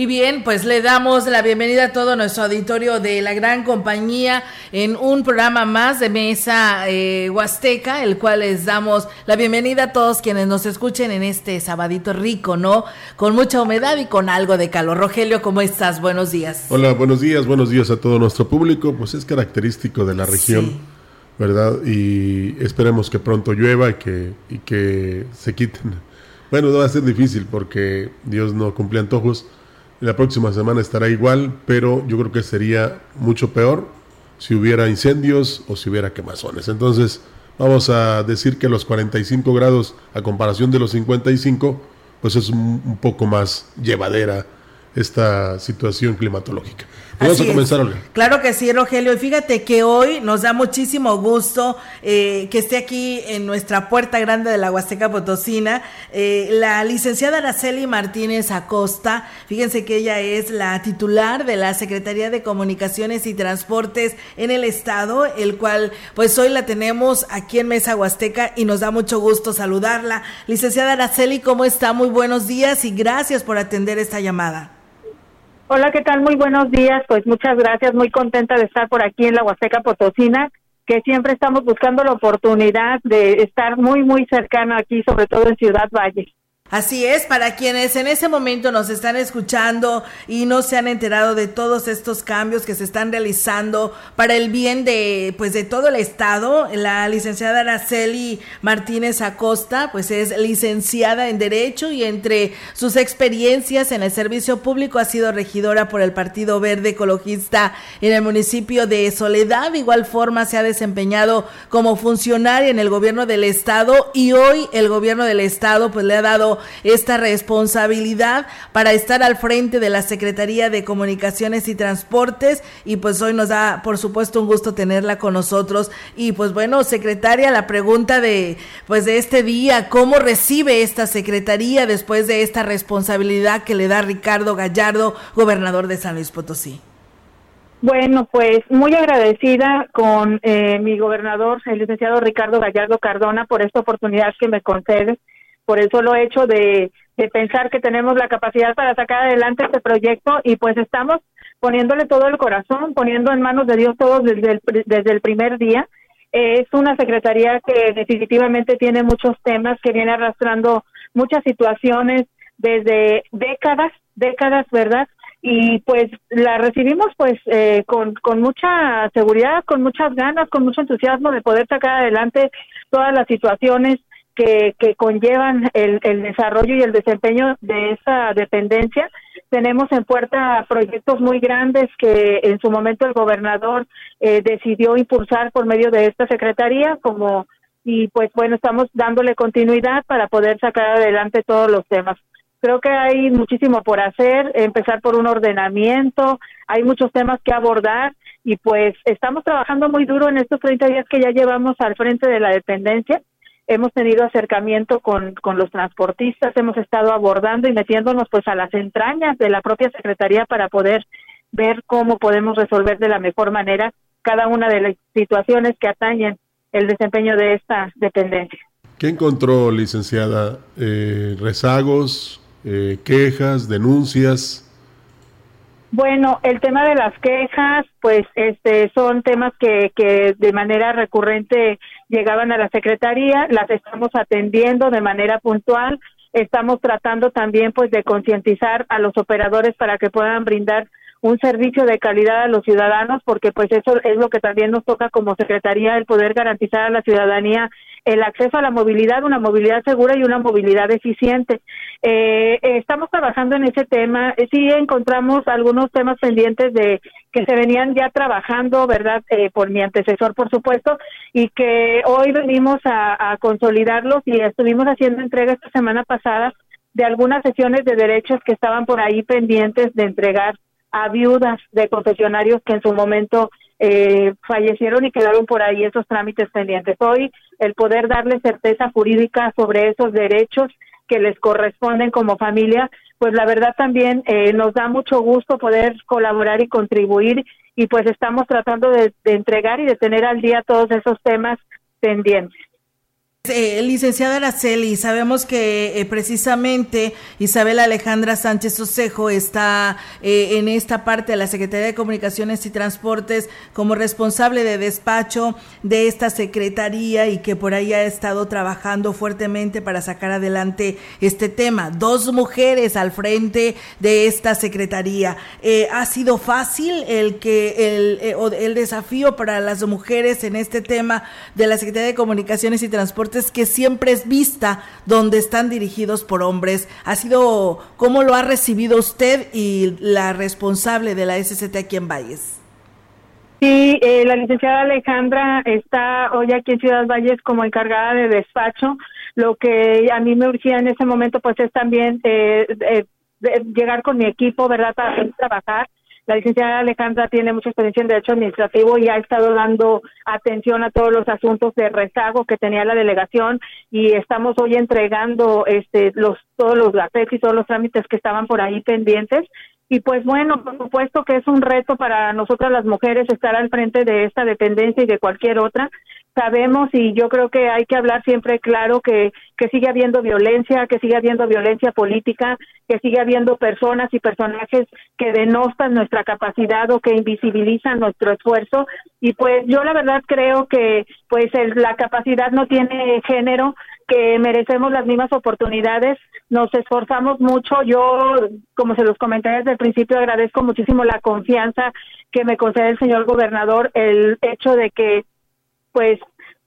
Y bien, pues le damos la bienvenida a todo nuestro auditorio de la gran compañía en un programa más de Mesa eh, Huasteca, el cual les damos la bienvenida a todos quienes nos escuchen en este sabadito rico, ¿no? Con mucha humedad y con algo de calor. Rogelio, ¿cómo estás? Buenos días. Hola, buenos días, buenos días a todo nuestro público. Pues es característico de la región. ¿Verdad? Y esperemos que pronto llueva y que, y que se quiten. Bueno, no va a ser difícil porque Dios no cumple antojos, la próxima semana estará igual, pero yo creo que sería mucho peor si hubiera incendios o si hubiera quemazones. Entonces, vamos a decir que los 45 grados a comparación de los 55, pues es un, poco más llevadera esta situación climatológica. Vamos a comenzar, Olga. Claro que sí, Rogelio. Y fíjate que hoy nos da muchísimo gusto eh, que esté aquí en nuestra puerta grande de la Huasteca Potosina eh, la licenciada Araceli Martínez Acosta. Fíjense que ella es la titular de la Secretaría de Comunicaciones y Transportes en el Estado, el cual pues hoy la tenemos aquí en Mesa Huasteca y nos da mucho gusto saludarla. Licenciada Araceli, ¿cómo está? Muy buenos días y gracias por atender esta llamada. Hola, ¿qué tal? Muy buenos días. Pues muchas gracias. Muy contenta de estar por aquí en la Huasteca Potosina, que siempre estamos buscando la oportunidad de estar muy, muy cercana aquí, sobre todo en Ciudad Valle. Así es, para quienes en ese momento nos están escuchando y no se han enterado de todos estos cambios que se están realizando para el bien de pues de todo el estado, la licenciada Araceli Martínez Acosta, pues es licenciada en derecho y entre sus experiencias en el servicio público ha sido regidora por el Partido Verde Ecologista en el municipio de Soledad, de igual forma se ha desempeñado como funcionaria en el gobierno del estado y hoy el gobierno del estado pues le ha dado esta responsabilidad para estar al frente de la Secretaría de Comunicaciones y Transportes y pues hoy nos da por supuesto un gusto tenerla con nosotros y pues bueno, secretaria, la pregunta de pues de este día, ¿cómo recibe esta secretaría después de esta responsabilidad que le da Ricardo Gallardo, gobernador de San Luis Potosí? Bueno, pues muy agradecida con eh, mi gobernador, el licenciado Ricardo Gallardo Cardona, por esta oportunidad que me concede por el solo hecho de, pensar que tenemos la capacidad para sacar adelante este proyecto y pues estamos poniéndole todo el corazón, poniendo en manos de Dios todos desde el, desde el primer día. es una secretaría que definitivamente tiene muchos temas, que viene arrastrando muchas situaciones desde décadas, décadas, ¿verdad? Y pues la recibimos pues eh, con, con mucha seguridad, con muchas ganas, con mucho entusiasmo de poder sacar adelante todas las situaciones que, conllevan el, desarrollo y el desempeño de esa dependencia. Tenemos en puerta proyectos muy grandes que en su momento el gobernador eh, decidió impulsar por medio de esta secretaría, como y pues bueno, estamos dándole continuidad para poder sacar adelante todos los temas. Creo que hay muchísimo por hacer, empezar por un ordenamiento, hay muchos temas que abordar y pues estamos trabajando muy duro en estos 30 días que ya llevamos al frente de la dependencia hemos tenido acercamiento con, con los transportistas, hemos estado abordando y metiéndonos pues a las entrañas de la propia Secretaría para poder ver cómo podemos resolver de la mejor manera cada una de las situaciones que atañen el desempeño de esta dependencia. ¿Qué encontró, licenciada? Eh, ¿Rezagos, eh, quejas, denuncias? Bueno, el tema de las quejas, pues, este, son temas que, que de manera recurrente llegaban a la secretaría, las estamos atendiendo de manera puntual, estamos tratando también, pues, de concientizar a los operadores para que puedan brindar un servicio de calidad a los ciudadanos, porque pues eso es lo que también nos toca como Secretaría, el poder garantizar a la ciudadanía el acceso a la movilidad, una movilidad segura y una movilidad eficiente. Eh, estamos trabajando en ese tema. Eh, sí encontramos algunos temas pendientes de que se venían ya trabajando, ¿verdad? Eh, por mi antecesor, por supuesto, y que hoy venimos a, a consolidarlos y estuvimos haciendo entrega esta semana pasada de algunas sesiones de derechos que estaban por ahí pendientes de entregar a viudas de confesionarios que en su momento eh, fallecieron y quedaron por ahí esos trámites pendientes. Hoy el poder darle certeza jurídica sobre esos derechos que les corresponden como familia, pues la verdad también eh, nos da mucho gusto poder colaborar y contribuir y pues estamos tratando de entregar y de tener al día todos esos temas pendientes. Eh, licenciada Araceli, sabemos que eh, precisamente Isabel Alejandra Sánchez Osejo está eh, en esta parte de la Secretaría de Comunicaciones y Transportes como responsable de despacho de esta secretaría y que por ahí ha estado trabajando fuertemente para sacar adelante este tema. Dos mujeres al frente de esta secretaría. ¿Ha sido fácil el que el desafío para las mujeres en este tema de la Secretaría de Comunicaciones y Transportes? Que siempre es vista donde están dirigidos por hombres. Ha sido, ¿cómo lo ha recibido usted y la responsable de la SCT aquí en Valles? Sí, eh, la licenciada Alejandra está hoy aquí en Ciudad Valles como encargada de despacho. Lo que a mí me urgía en ese momento pues es también eh, eh, llegar con mi equipo, ¿verdad?, para trabajar la licenciada Alejandra tiene mucha experiencia en derecho administrativo y ha estado dando atención a todos los asuntos de rezago que tenía la delegación y estamos hoy entregando este los todos los gacetes y todos los trámites que estaban por ahí pendientes. Y pues bueno, por supuesto que es un reto para nosotras las mujeres estar al frente de esta dependencia y de cualquier otra, sabemos y yo creo que hay que hablar siempre claro que, que sigue habiendo violencia, que sigue habiendo violencia política, que sigue habiendo personas y personajes que denostan nuestra capacidad o que invisibilizan nuestro esfuerzo. Y pues yo la verdad creo que pues la capacidad no tiene género, que merecemos las mismas oportunidades, nos esforzamos mucho, yo como se los comenté desde el principio agradezco muchísimo la confianza que me concede el señor gobernador, el hecho de que pues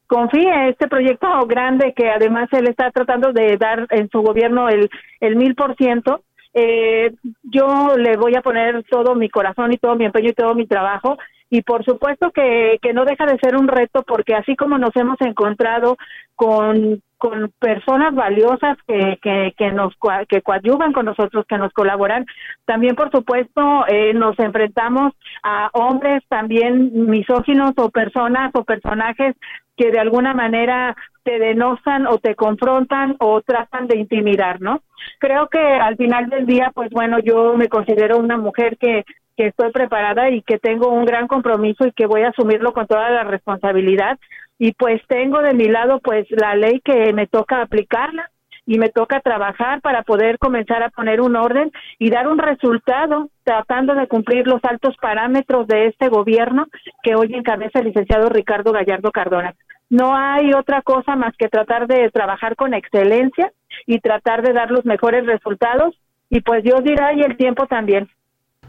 confíe en este proyecto grande que además él está tratando de dar en su gobierno el el mil por ciento. Eh, yo le voy a poner todo mi corazón y todo mi empeño y todo mi trabajo y por supuesto que, que no deja de ser un reto porque así como nos hemos encontrado con con personas valiosas que, que, que nos que coadyuvan con nosotros, que nos colaboran. También, por supuesto, eh, nos enfrentamos a hombres también misóginos o personas o personajes que de alguna manera te denostan o te confrontan o tratan de intimidar, ¿no? Creo que al final del día, pues bueno, yo me considero una mujer que que estoy preparada y que tengo un gran compromiso y que voy a asumirlo con toda la responsabilidad y pues tengo de mi lado pues la ley que me toca aplicarla y me toca trabajar para poder comenzar a poner un orden y dar un resultado tratando de cumplir los altos parámetros de este gobierno que hoy encabeza el licenciado Ricardo Gallardo Cardona. No hay otra cosa más que tratar de trabajar con excelencia y tratar de dar los mejores resultados y pues Dios dirá y el tiempo también.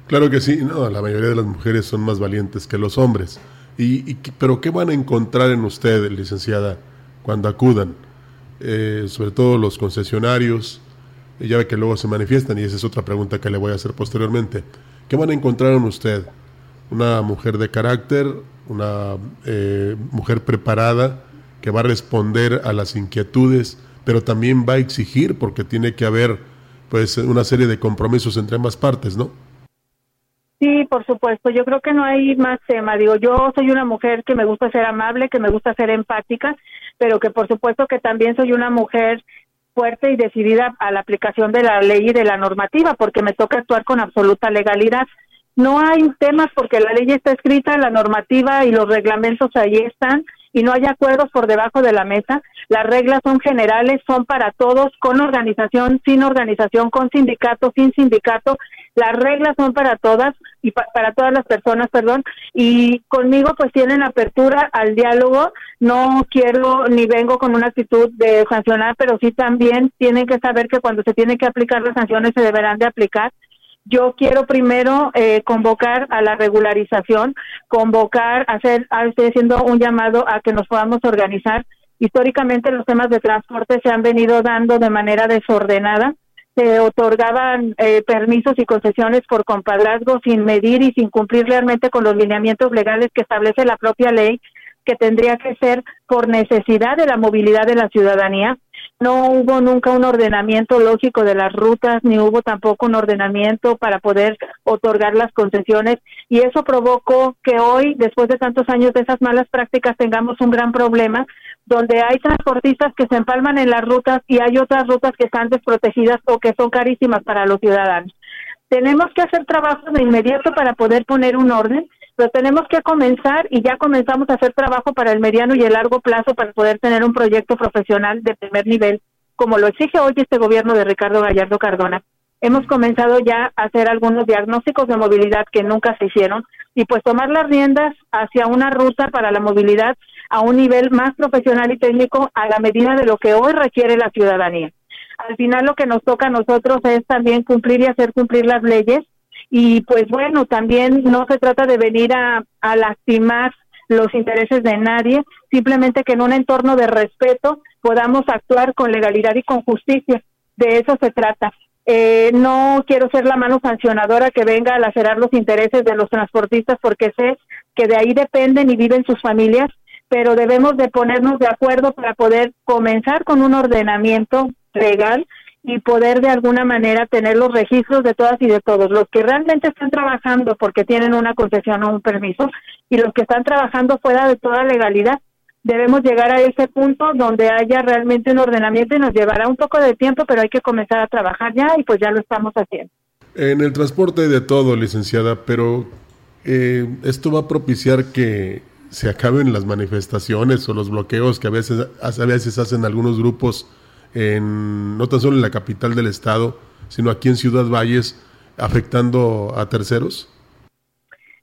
Claro que sí, no, la mayoría de las mujeres son más valientes que los hombres. Y, pero ¿qué van a encontrar en usted, licenciada, cuando acudan? Eh, sobre todo los concesionarios, eh, ya ve que luego se manifiestan y esa es otra pregunta que le voy a hacer posteriormente. ¿Qué van a encontrar en usted? ¿Una mujer de carácter? ¿Una eh, mujer preparada que va a responder a las inquietudes, pero también va a exigir porque tiene que haber pues una serie de compromisos entre ambas partes, ¿no? Sí, por supuesto. Yo creo que no hay más tema. Digo, yo soy una mujer que me gusta ser amable, que me gusta ser empática, pero que por supuesto que también soy una mujer fuerte y decidida a la aplicación de la ley y de la normativa, porque me toca actuar con absoluta legalidad. No hay temas porque la ley está escrita, la normativa y los reglamentos ahí están y no hay acuerdos por debajo de la mesa. Las reglas son generales, son para todos, con organización, sin organización, con sindicato, sin sindicato. Las reglas son para todas y para todas las personas, perdón. Y conmigo pues tienen apertura al diálogo. No quiero ni vengo con una actitud de sancionar, pero sí también tienen que saber que cuando se tienen que aplicar las sanciones se deberán de aplicar yo quiero primero eh, convocar a la regularización, convocar, hacer, ah, estoy haciendo un llamado a que nos podamos organizar. Históricamente los temas de transporte se han venido dando de manera desordenada. Se otorgaban eh, permisos y concesiones por compadrazgo sin medir y sin cumplir realmente con los lineamientos legales que establece la propia ley, que tendría que ser por necesidad de la movilidad de la ciudadanía no hubo nunca un ordenamiento lógico de las rutas, ni hubo tampoco un ordenamiento para poder otorgar las concesiones y eso provocó que hoy, después de tantos años de esas malas prácticas, tengamos un gran problema donde hay transportistas que se empalman en las rutas y hay otras rutas que están desprotegidas o que son carísimas para los ciudadanos. Tenemos que hacer trabajo de inmediato para poder poner un orden, pero tenemos que comenzar y ya comenzamos a hacer trabajo para el mediano y el largo plazo para poder tener un proyecto profesional de primer nivel, como lo exige hoy este gobierno de Ricardo Gallardo Cardona. Hemos comenzado ya a hacer algunos diagnósticos de movilidad que nunca se hicieron y pues tomar las riendas hacia una ruta para la movilidad a un nivel más profesional y técnico a la medida de lo que hoy requiere la ciudadanía. Al final lo que nos toca a nosotros es también cumplir y hacer cumplir las leyes y pues bueno, también no se trata de venir a, lastimar los intereses de nadie, simplemente que en un entorno de respeto podamos actuar con legalidad y con justicia. De eso se trata. Eh, no quiero ser la mano sancionadora que venga a lacerar los intereses de los transportistas porque sé que de ahí dependen y viven sus familias pero debemos de ponernos de acuerdo para poder comenzar con un ordenamiento legal y poder de alguna manera tener los registros de todas y de todos, los que realmente están trabajando porque tienen una concesión o un permiso y los que están trabajando fuera de toda legalidad. Debemos llegar a ese punto donde haya realmente un ordenamiento y nos llevará un poco de tiempo, pero hay que comenzar a trabajar ya y pues ya lo estamos haciendo. En el transporte de todo, licenciada, pero eh, esto va a propiciar que se acaben las manifestaciones o los bloqueos que a veces, a veces hacen algunos grupos, en, no tan solo en la capital del estado, sino aquí en Ciudad Valles, afectando a terceros?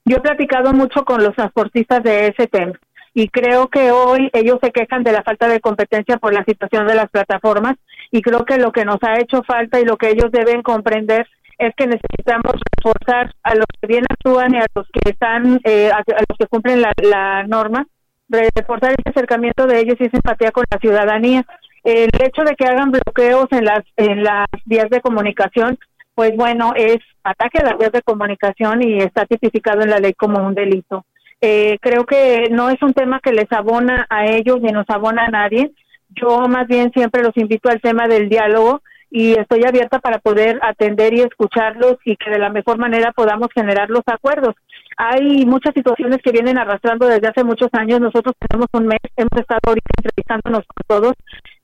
Yo he platicado mucho con los transportistas de ese tema y creo que hoy ellos se quejan de la falta de competencia por la situación de las plataformas y creo que lo que nos ha hecho falta y lo que ellos deben comprender es que necesitamos reforzar a los que bien actúan y a los que están, eh, a, los que cumplen la, norma, reforzar ese acercamiento de ellos y esa empatía con la ciudadanía. El hecho de que hagan bloqueos en las en las vías de comunicación, pues bueno, es ataque a las vías de comunicación y está tipificado en la ley como un delito. Eh, creo que no es un tema que les abona a ellos ni nos abona a nadie. Yo más bien siempre los invito al tema del diálogo y estoy abierta para poder atender y escucharlos y que de la mejor manera podamos generar los acuerdos. Hay muchas situaciones que vienen arrastrando desde hace muchos años. Nosotros tenemos un mes, hemos estado ahorita entrevistándonos con todos.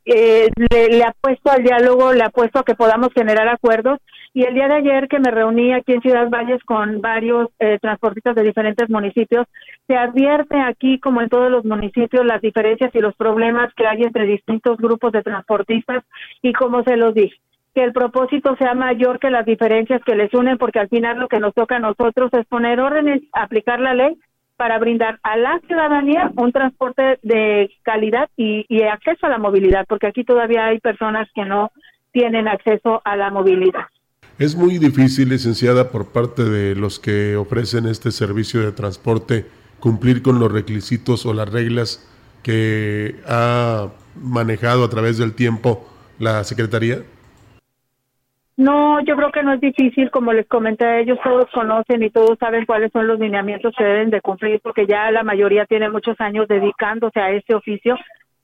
Eh, le, le apuesto al diálogo, le apuesto a que podamos generar acuerdos. Y el día de ayer que me reuní aquí en Ciudad Valles con varios eh, transportistas de diferentes municipios, se advierte aquí, como en todos los municipios, las diferencias y los problemas que hay entre distintos grupos de transportistas. Y como se los dije, que el propósito sea mayor que las diferencias que les unen, porque al final lo que nos toca a nosotros es poner órdenes, aplicar la ley para brindar a la ciudadanía un transporte de calidad y, y, acceso a la movilidad, porque aquí todavía hay personas que no tienen acceso a la movilidad. Es muy difícil, licenciada, por parte de los que ofrecen este servicio de transporte cumplir con los requisitos o las reglas que ha manejado a través del tiempo la Secretaría. No, yo creo que no es difícil, como les comenté, ellos todos conocen y todos saben cuáles son los lineamientos que deben de cumplir, porque ya la mayoría tiene muchos años dedicándose a ese oficio.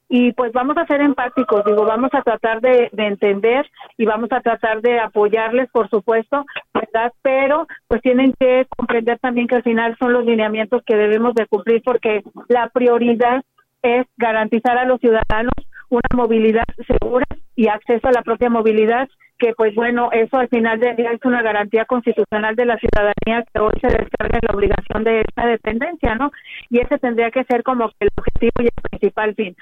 Y pues vamos a ser empáticos, digo, vamos a tratar de, de entender y vamos a tratar de apoyarles, por supuesto, ¿verdad? Pero pues tienen que comprender también que al final son los lineamientos que debemos de cumplir, porque la prioridad es garantizar a los ciudadanos una movilidad segura y acceso a la propia movilidad que pues bueno, eso al final del día es una garantía constitucional de la ciudadanía que hoy se descarga la obligación de esta dependencia, ¿no? Y ese tendría que ser como el objetivo y el principal fin.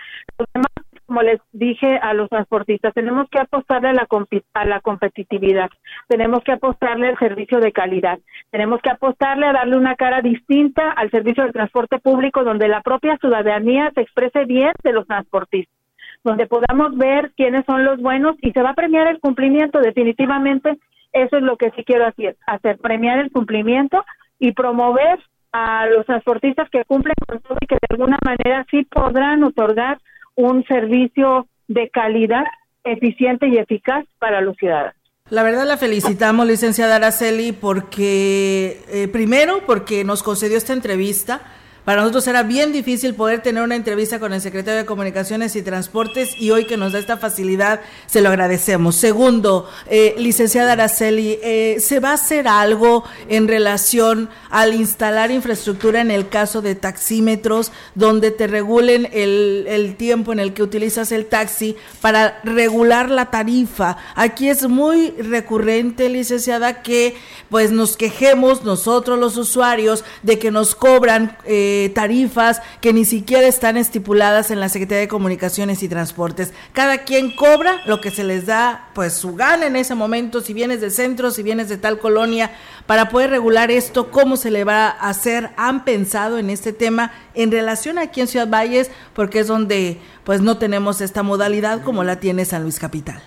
como les dije a los transportistas, tenemos que apostarle a la, a la competitividad, tenemos que apostarle al servicio de calidad, tenemos que apostarle a darle una cara distinta al servicio de transporte público donde la propia ciudadanía se exprese bien de los transportistas donde podamos ver quiénes son los buenos y se va a premiar el cumplimiento definitivamente. Eso es lo que sí quiero hacer, hacer premiar el cumplimiento y promover a los transportistas que cumplen con todo y que de alguna manera sí podrán otorgar un servicio de calidad eficiente y eficaz para los ciudadanos. La verdad la felicitamos, licenciada Araceli, porque eh, primero porque nos concedió esta entrevista Para nosotros era bien difícil poder tener una entrevista con el secretario de Comunicaciones y Transportes y hoy que nos da esta facilidad se lo agradecemos. Segundo, eh, licenciada Araceli, eh, ¿se va a hacer algo en relación al instalar infraestructura en el caso de taxímetros donde te regulen el, el tiempo en el que utilizas el taxi para regular la tarifa? Aquí es muy recurrente, licenciada, que pues nos quejemos nosotros los usuarios de que nos cobran eh, tarifas que ni siquiera están estipuladas en la Secretaría de Comunicaciones y Transportes. Cada quien cobra lo que se les da pues su gana en ese momento, si vienes del centro, si vienes de tal colonia, para poder regular esto, cómo se le va a hacer, han pensado en este tema en relación aquí en Ciudad Valles, porque es donde pues no tenemos esta modalidad como la tiene San Luis Capital.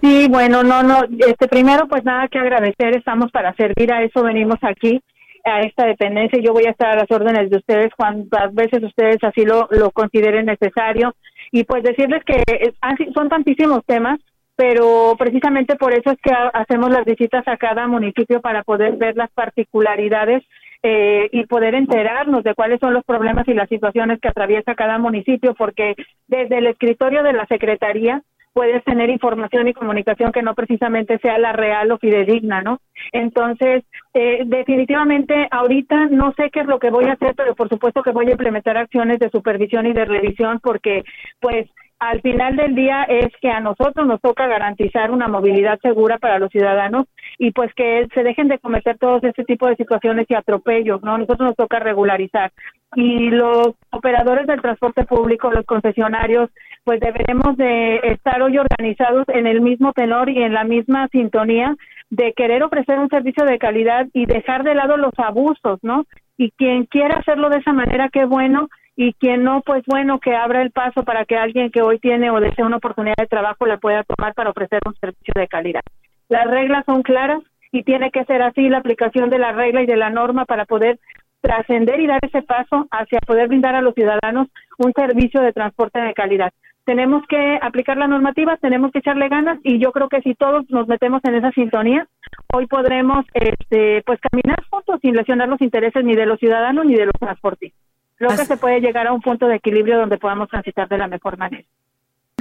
Sí, bueno, no, no, este primero pues nada que agradecer, estamos para servir. A eso, venimos aquí a esta dependencia, yo voy a estar a las órdenes de ustedes cuantas veces ustedes así lo, lo consideren necesario. Y pues decirles que son tantísimos temas, pero precisamente por eso es que hacemos las visitas a cada municipio para poder ver las particularidades eh, y poder enterarnos de cuáles son los problemas y las situaciones que atraviesa cada municipio, porque desde el escritorio de la Secretaría puedes tener información y comunicación que no precisamente sea la real o fidedigna, ¿no? Entonces, eh, definitivamente ahorita no sé qué es lo que voy a hacer, pero por supuesto que voy a implementar acciones de supervisión y de revisión porque, pues, al final del día es que a nosotros nos toca garantizar una movilidad segura para los ciudadanos y pues que se dejen de cometer todos este tipo de situaciones y atropellos, ¿no? Nosotros nos toca regularizar. Y los operadores del transporte público, los concesionarios, pues deberemos de estar hoy organizados en el mismo tenor y en la misma sintonía de querer ofrecer un servicio de calidad y dejar de lado los abusos, ¿no? Y quien quiera hacerlo de esa manera, qué bueno, y quien no, pues bueno, que abra el paso para que alguien que hoy tiene o desea una oportunidad de trabajo la pueda tomar para ofrecer un servicio de calidad. Las reglas son claras y tiene que ser así la aplicación de la regla y de la norma para poder trascender y dar ese paso hacia poder brindar a los ciudadanos un servicio de transporte de calidad. Tenemos que aplicar la normativa, tenemos que echarle ganas y yo creo que si todos nos metemos en esa sintonía, hoy podremos este, pues caminar juntos sin lesionar los intereses ni de los ciudadanos ni de los transportistas. Creo que se puede llegar a un punto de equilibrio donde podamos transitar de la mejor manera.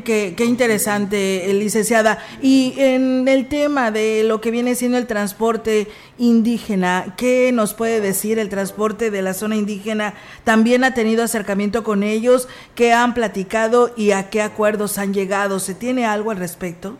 Qué, qué, interesante, licenciada. Y en el tema de lo que viene siendo el transporte indígena, ¿qué nos puede decir el transporte de la zona indígena? ¿También ha tenido acercamiento con ellos? ¿Qué han platicado y a qué acuerdos han llegado? ¿Se tiene algo al respecto?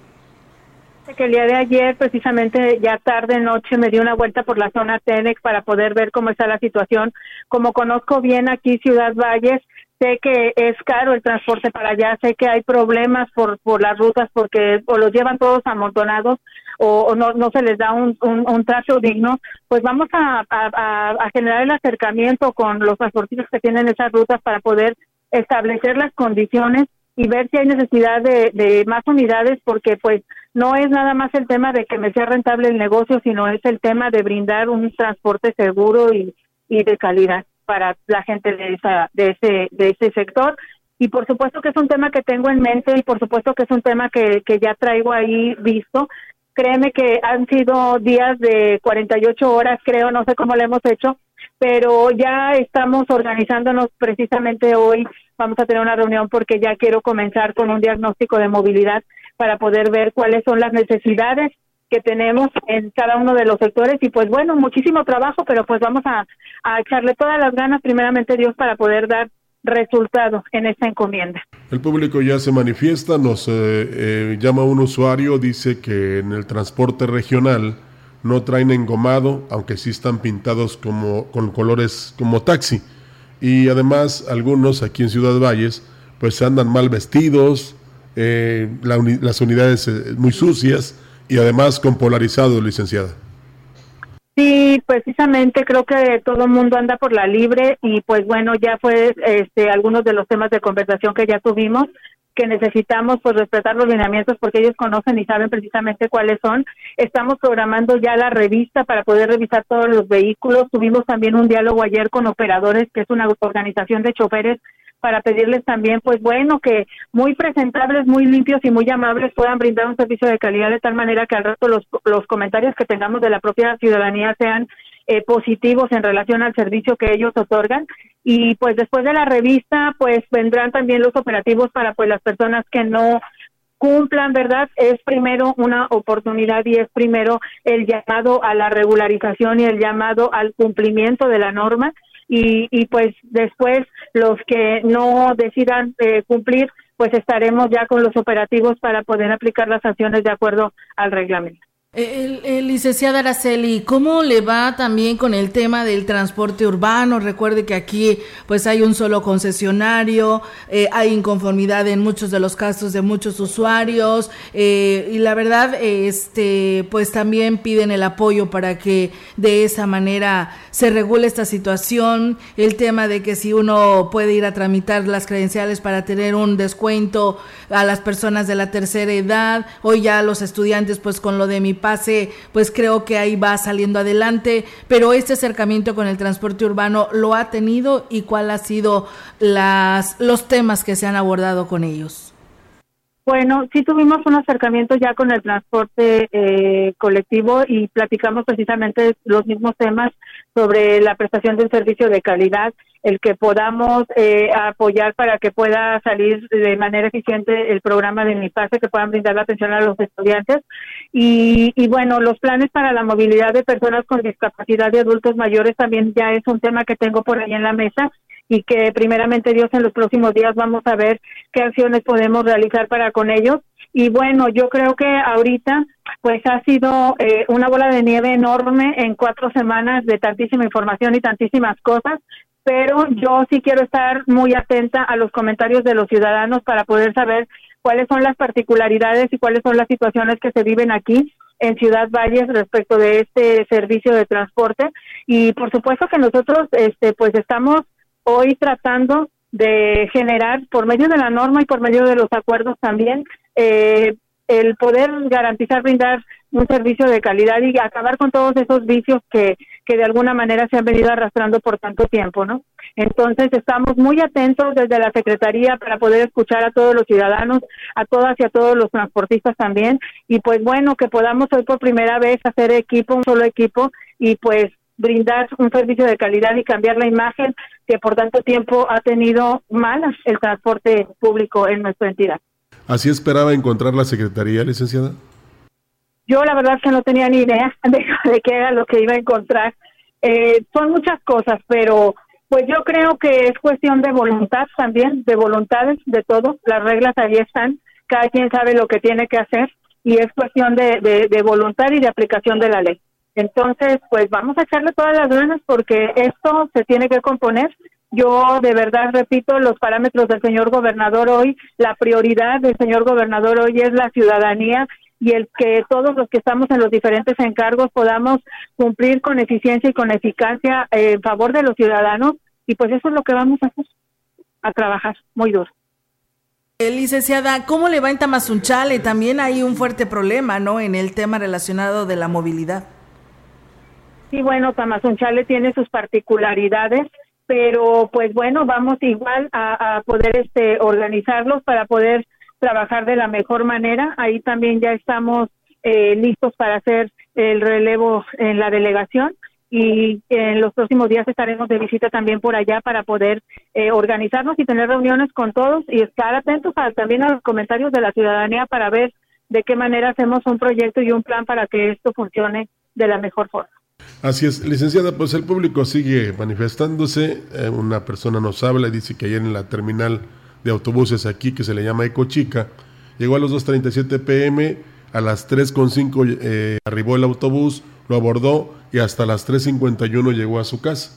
que el día de ayer, precisamente ya tarde noche, me di una vuelta por la zona Tenex para poder ver cómo está la situación. Como conozco bien aquí Ciudad Valles, sé que es caro el transporte para allá, sé que hay problemas por, por las rutas porque o los llevan todos amontonados o, no, no se les da un, un, trato digno, pues vamos a, a, a generar el acercamiento con los transportistas que tienen esas rutas para poder establecer las condiciones y ver si hay necesidad de, de más unidades porque pues no es nada más el tema de que me sea rentable el negocio, sino es el tema de brindar un transporte seguro y, y de calidad para la gente de esa de ese de ese sector y por supuesto que es un tema que tengo en mente y por supuesto que es un tema que, que ya traigo ahí visto. Créeme que han sido días de 48 horas, creo, no sé cómo lo hemos hecho, pero ya estamos organizándonos precisamente hoy. Vamos a tener una reunión porque ya quiero comenzar con un diagnóstico de movilidad para poder ver cuáles son las necesidades que tenemos en cada uno de los sectores y pues bueno, muchísimo trabajo, pero pues vamos a, echarle todas las ganas primeramente Dios para poder dar resultados en esta encomienda. El público ya se manifiesta, nos eh, eh, llama un usuario, dice que en el transporte regional no traen engomado, aunque sí están pintados como con colores como taxi. Y además algunos aquí en Ciudad Valles pues andan mal vestidos, eh, las unidades eh, muy sucias y además con polarizado, licenciada. Sí, precisamente creo que todo el mundo anda por la libre y pues bueno, ya fue este, algunos de los temas de conversación que ya tuvimos que necesitamos pues respetar los lineamientos porque ellos conocen y saben precisamente cuáles son. Estamos programando ya la revista para poder revisar todos los vehículos. Tuvimos también un diálogo ayer con operadores, que es una organización de choferes para pedirles también, pues bueno, que muy presentables, muy limpios y muy amables puedan brindar un servicio de calidad de tal manera que al resto los, los comentarios que tengamos de la propia ciudadanía sean eh, positivos en relación al servicio que ellos otorgan y pues después de la revista pues vendrán también los operativos para pues las personas que no cumplan, ¿verdad? Es primero una oportunidad y es primero el llamado a la regularización y el llamado al cumplimiento de la norma y, y pues después los que no decidan eh, cumplir, pues estaremos ya con los operativos para poder aplicar las sanciones de acuerdo al reglamento. El, el, licenciada Araceli, ¿cómo le va también con el tema del transporte urbano? Recuerde que aquí pues hay un solo concesionario, eh, hay inconformidad en muchos de los casos de muchos usuarios eh, y la verdad este pues también piden el apoyo para que de esa manera se regule esta situación, el tema de que si uno puede ir a tramitar las credenciales para tener un descuento a las personas de la tercera edad, hoy ya los estudiantes pues con lo de mi pase, pues creo que ahí va saliendo adelante, pero este acercamiento con el transporte urbano lo ha tenido y cuál ha sido las los temas que se han abordado con ellos. Bueno, sí tuvimos un acercamiento ya con el transporte eh, colectivo y platicamos precisamente los mismos temas sobre la prestación de un servicio de calidad, el que podamos eh, apoyar para que pueda salir de manera eficiente el programa de Mi Pase, que puedan brindar la atención a los estudiantes. Y, y bueno, los planes para la movilidad de personas con discapacidad de adultos mayores también ya es un tema que tengo por ahí en la mesa y que primeramente Dios en los próximos días vamos a ver qué acciones podemos realizar para con ellos. Y bueno, yo creo que ahorita pues ha sido eh, una bola de nieve enorme en cuatro semanas de tantísima información y tantísimas cosas, pero yo sí quiero estar muy atenta a los comentarios de los ciudadanos para poder saber cuáles son las particularidades y cuáles son las situaciones que se viven aquí en Ciudad Valles respecto de este servicio de transporte y por supuesto que nosotros este pues estamos hoy tratando de generar por medio de la norma y por medio de los acuerdos también eh, el poder garantizar brindar un servicio de calidad y acabar con todos esos vicios que, que de alguna manera se han venido arrastrando por tanto tiempo, ¿no? Entonces estamos muy atentos desde la Secretaría para poder escuchar a todos los ciudadanos, a todas y a todos los transportistas también, y pues bueno, que podamos hoy por primera vez hacer equipo, un solo equipo, y pues brindar un servicio de calidad y cambiar la imagen que por tanto tiempo ha tenido mal el transporte público en nuestra entidad. ¿Así esperaba encontrar la Secretaría, licenciada? Yo la verdad que no tenía ni idea de, qué era lo que iba a encontrar. Eh, son muchas cosas, pero pues yo creo que es cuestión de voluntad también, de voluntades de todos. Las reglas ahí están, cada quien sabe lo que tiene que hacer y es cuestión de, de voluntad y de aplicación de la ley. Entonces, pues vamos a echarle todas las ganas porque esto se tiene que componer. Yo de verdad repito los parámetros del señor gobernador hoy, la prioridad del señor gobernador hoy es la ciudadanía y el que todos los que estamos en los diferentes encargos podamos cumplir con eficiencia y con eficacia en favor de los ciudadanos y pues eso es lo que vamos a hacer, a trabajar muy duro. Eh, licenciada, ¿cómo le va en Tamazunchale? También hay un fuerte problema, ¿no? En el tema relacionado de la movilidad. Sí, bueno, Tamazunchale tiene sus particularidades, pero pues bueno, vamos igual a, poder este organizarlos para poder trabajar de la mejor manera. Ahí también ya estamos eh, listos para hacer el relevo en la delegación y en los próximos días estaremos de visita también por allá para poder eh, organizarnos y tener reuniones con todos y estar atentos también a los comentarios de la ciudadanía para ver de qué manera hacemos un proyecto y un plan para que esto funcione de la mejor forma. Así es, licenciada, pues el público sigue manifestándose. Eh, una persona nos habla y dice que ayer en la terminal de autobuses aquí, que se le llama Eco Chica, llegó a las 2.37 pm, a las 3.5 eh, arribó el autobús, lo abordó y hasta las 3.51 llegó a su casa.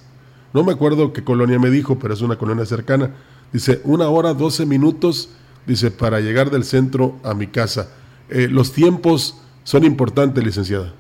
No me acuerdo qué colonia me dijo, pero es una colonia cercana. Dice, una hora, 12 minutos, dice, para llegar del centro a mi casa. Eh, los tiempos son importantes, licenciada.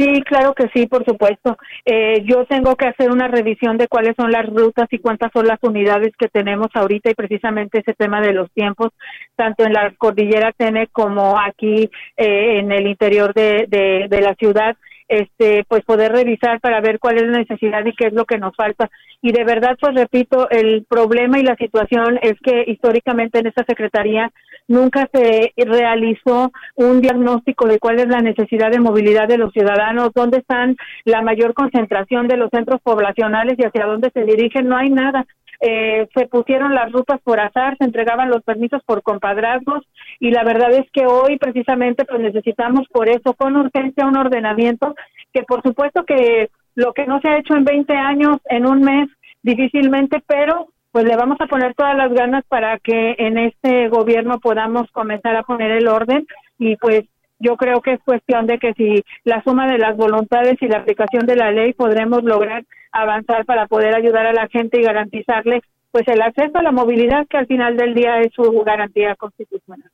Sí, claro que sí, por supuesto. Eh, yo tengo que hacer una revisión de cuáles son las rutas y cuántas son las unidades que tenemos ahorita y precisamente ese tema de los tiempos, tanto en la cordillera Tene como aquí eh, en el interior de, de, la ciudad. este pues poder revisar para ver cuál es la necesidad y qué es lo que nos falta y de verdad pues repito el problema y la situación es que históricamente en esta secretaría nunca se realizó un diagnóstico de cuál es la necesidad de movilidad de los ciudadanos dónde están la mayor concentración de los centros poblacionales y hacia dónde se dirigen no hay nada. Eh, se pusieron las rutas por azar, se entregaban los permisos por compadrazgos y la verdad es que hoy precisamente pues necesitamos por eso con urgencia un ordenamiento que por supuesto que lo que no se ha hecho en 20 años, en un mes, difícilmente, pero pues le vamos a poner todas las ganas para que en este gobierno podamos comenzar a poner el orden y pues yo creo que es cuestión de que si la suma de las voluntades y la aplicación de la ley podremos lograr avanzar para poder ayudar a la gente y garantizarle pues el acceso a la movilidad que al final del día es su garantía constitucional.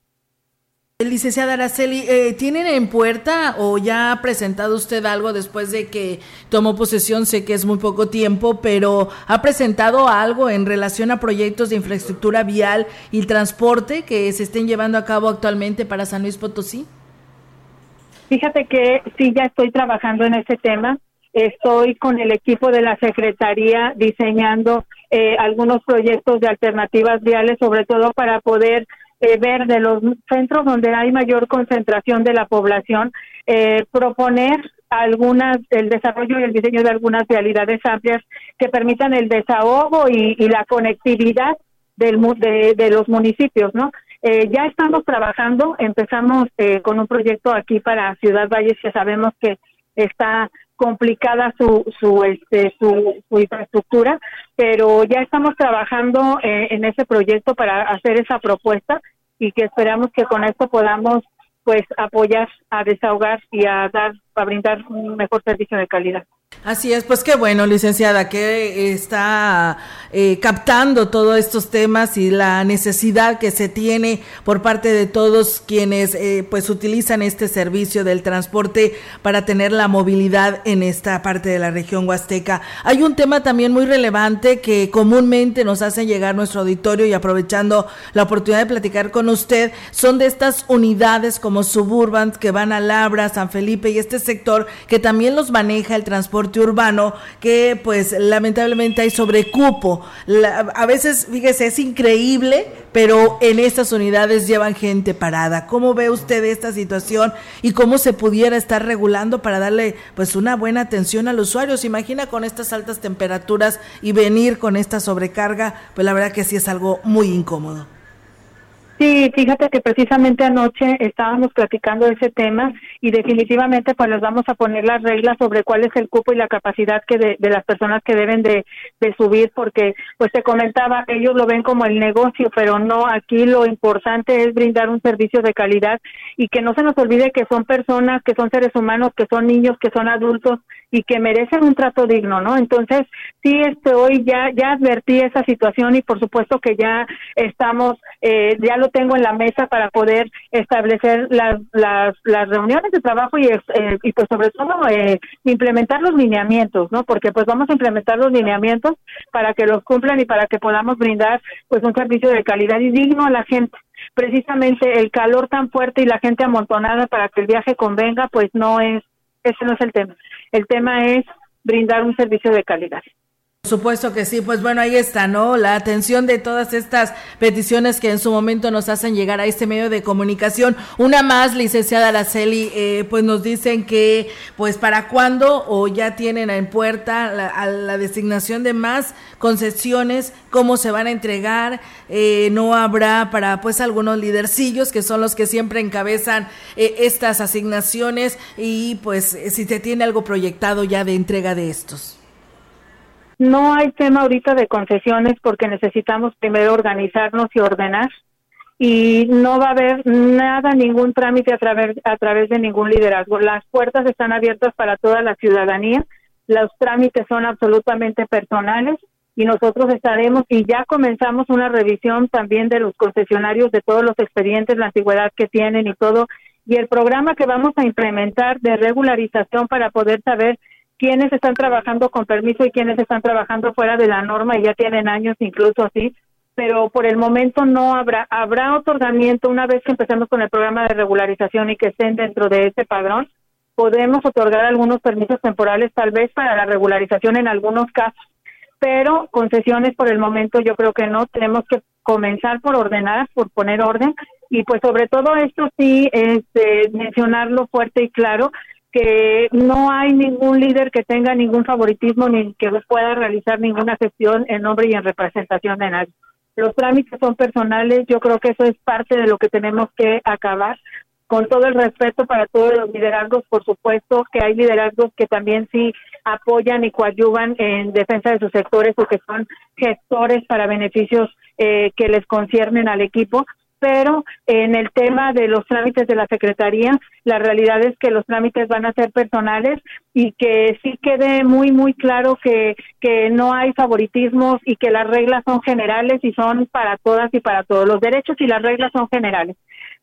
Licenciada Araceli, eh, ¿tienen en puerta o ya ha presentado usted algo después de que tomó posesión? Sé que es muy poco tiempo, pero ¿ha presentado algo en relación a proyectos de infraestructura vial y transporte que se estén llevando a cabo actualmente para San Luis Potosí? Fíjate que sí, ya estoy trabajando en ese tema. Estoy con el equipo de la Secretaría diseñando eh, algunos proyectos de alternativas viales, sobre todo para poder eh, ver de los centros donde hay mayor concentración de la población, eh, proponer algunas, el desarrollo y el diseño de algunas vialidades amplias que permitan el desahogo y, la conectividad del, de, de los municipios, ¿no? Eh, ya estamos trabajando, empezamos eh, con un proyecto aquí para Ciudad Valles que sabemos que está complicada su su este su, infraestructura, pero ya estamos trabajando eh, en ese proyecto para hacer esa propuesta y que esperamos que con esto podamos pues apoyar a desahogar y a dar a brindar un mejor servicio de calidad. Así es, pues qué bueno, licenciada, que está eh, captando todos estos temas y la necesidad que se tiene por parte de todos quienes eh, pues utilizan este servicio del transporte para tener la movilidad en esta parte de la región huasteca. Hay un tema también muy relevante que comúnmente nos hace llegar nuestro auditorio y aprovechando la oportunidad de platicar con usted, son de estas unidades como Suburban que van a Labra, San Felipe y este sector que también los maneja el transporte urbano que pues lamentablemente hay sobrecupo. a veces, fíjese, es increíble, pero en estas unidades llevan gente parada. ¿Cómo ve usted esta situación y cómo se pudiera estar regulando para darle pues una buena atención al usuario? ¿Se imagina con estas altas temperaturas y venir con esta sobrecarga? Pues la verdad que sí es algo muy incómodo. Sí, fíjate que precisamente anoche estábamos platicando de ese tema y definitivamente pues les vamos a poner las reglas sobre cuál es el cupo y la capacidad que de, las personas que deben de, de, subir porque pues te comentaba, ellos lo ven como el negocio, pero no, aquí lo importante es brindar un servicio de calidad y que no se nos olvide que son personas, que son seres humanos, que son niños, que son adultos y que merecen un trato digno, ¿no? Entonces, sí, este, hoy ya, ya advertí esa situación y por supuesto que ya estamos, eh, ya lo tengo en la mesa para poder establecer las, las, las reuniones de trabajo y, eh, y pues sobre todo eh, implementar los lineamientos, ¿no? Porque pues vamos a implementar los lineamientos para que los cumplan y para que podamos brindar pues un servicio de calidad y digno a la gente precisamente el calor tan fuerte y la gente amontonada para que el viaje convenga, pues no es, ese no es el tema. El tema es brindar un servicio de calidad. Supuesto que sí, pues bueno, ahí está, ¿no? La atención de todas estas peticiones que en su momento nos hacen llegar a este medio de comunicación. Una más, licenciada Araceli, eh, pues nos dicen que, pues para cuándo o ya tienen en puerta la, la designación de más concesiones, cómo se van a entregar, eh, no habrá para pues algunos lidercillos que son los que siempre encabezan eh, estas asignaciones y pues si se tiene algo proyectado ya de entrega de estos. No hay tema ahorita de concesiones porque necesitamos primero organizarnos y ordenar. Y no va a haber nada, ningún trámite a través, a través de ningún liderazgo. Las puertas están abiertas para toda la ciudadanía, los trámites son absolutamente personales y nosotros estaremos y ya comenzamos una revisión también de los concesionarios, de todos los expedientes, la antigüedad que tienen y todo, y el programa que vamos a implementar de regularización para poder saber quiénes están trabajando con permiso y quiénes están trabajando fuera de la norma y ya tienen años incluso así, pero por el momento no habrá, habrá otorgamiento una vez que empecemos con el programa de regularización y que estén dentro de ese padrón, podemos otorgar algunos permisos temporales tal vez para la regularización en algunos casos, pero concesiones por el momento yo creo que no, tenemos que comenzar por ordenar, por poner orden y pues sobre todo esto sí este, mencionarlo fuerte y claro que no hay ningún líder que tenga ningún favoritismo ni que pueda realizar ninguna gestión en nombre y en representación de nadie. Los trámites son personales, yo creo que eso es parte de lo que tenemos que acabar con todo el respeto para todos los liderazgos, por supuesto que hay liderazgos que también sí apoyan y coadyuvan en defensa de sus sectores o que son gestores para beneficios eh, que les conciernen al equipo, pero en el tema de los trámites de la Secretaría, la realidad es que los trámites van a ser personales y que sí quede muy, muy claro que, que no hay favoritismos y que las reglas son generales y son para todas y para todos. Los derechos y las reglas son generales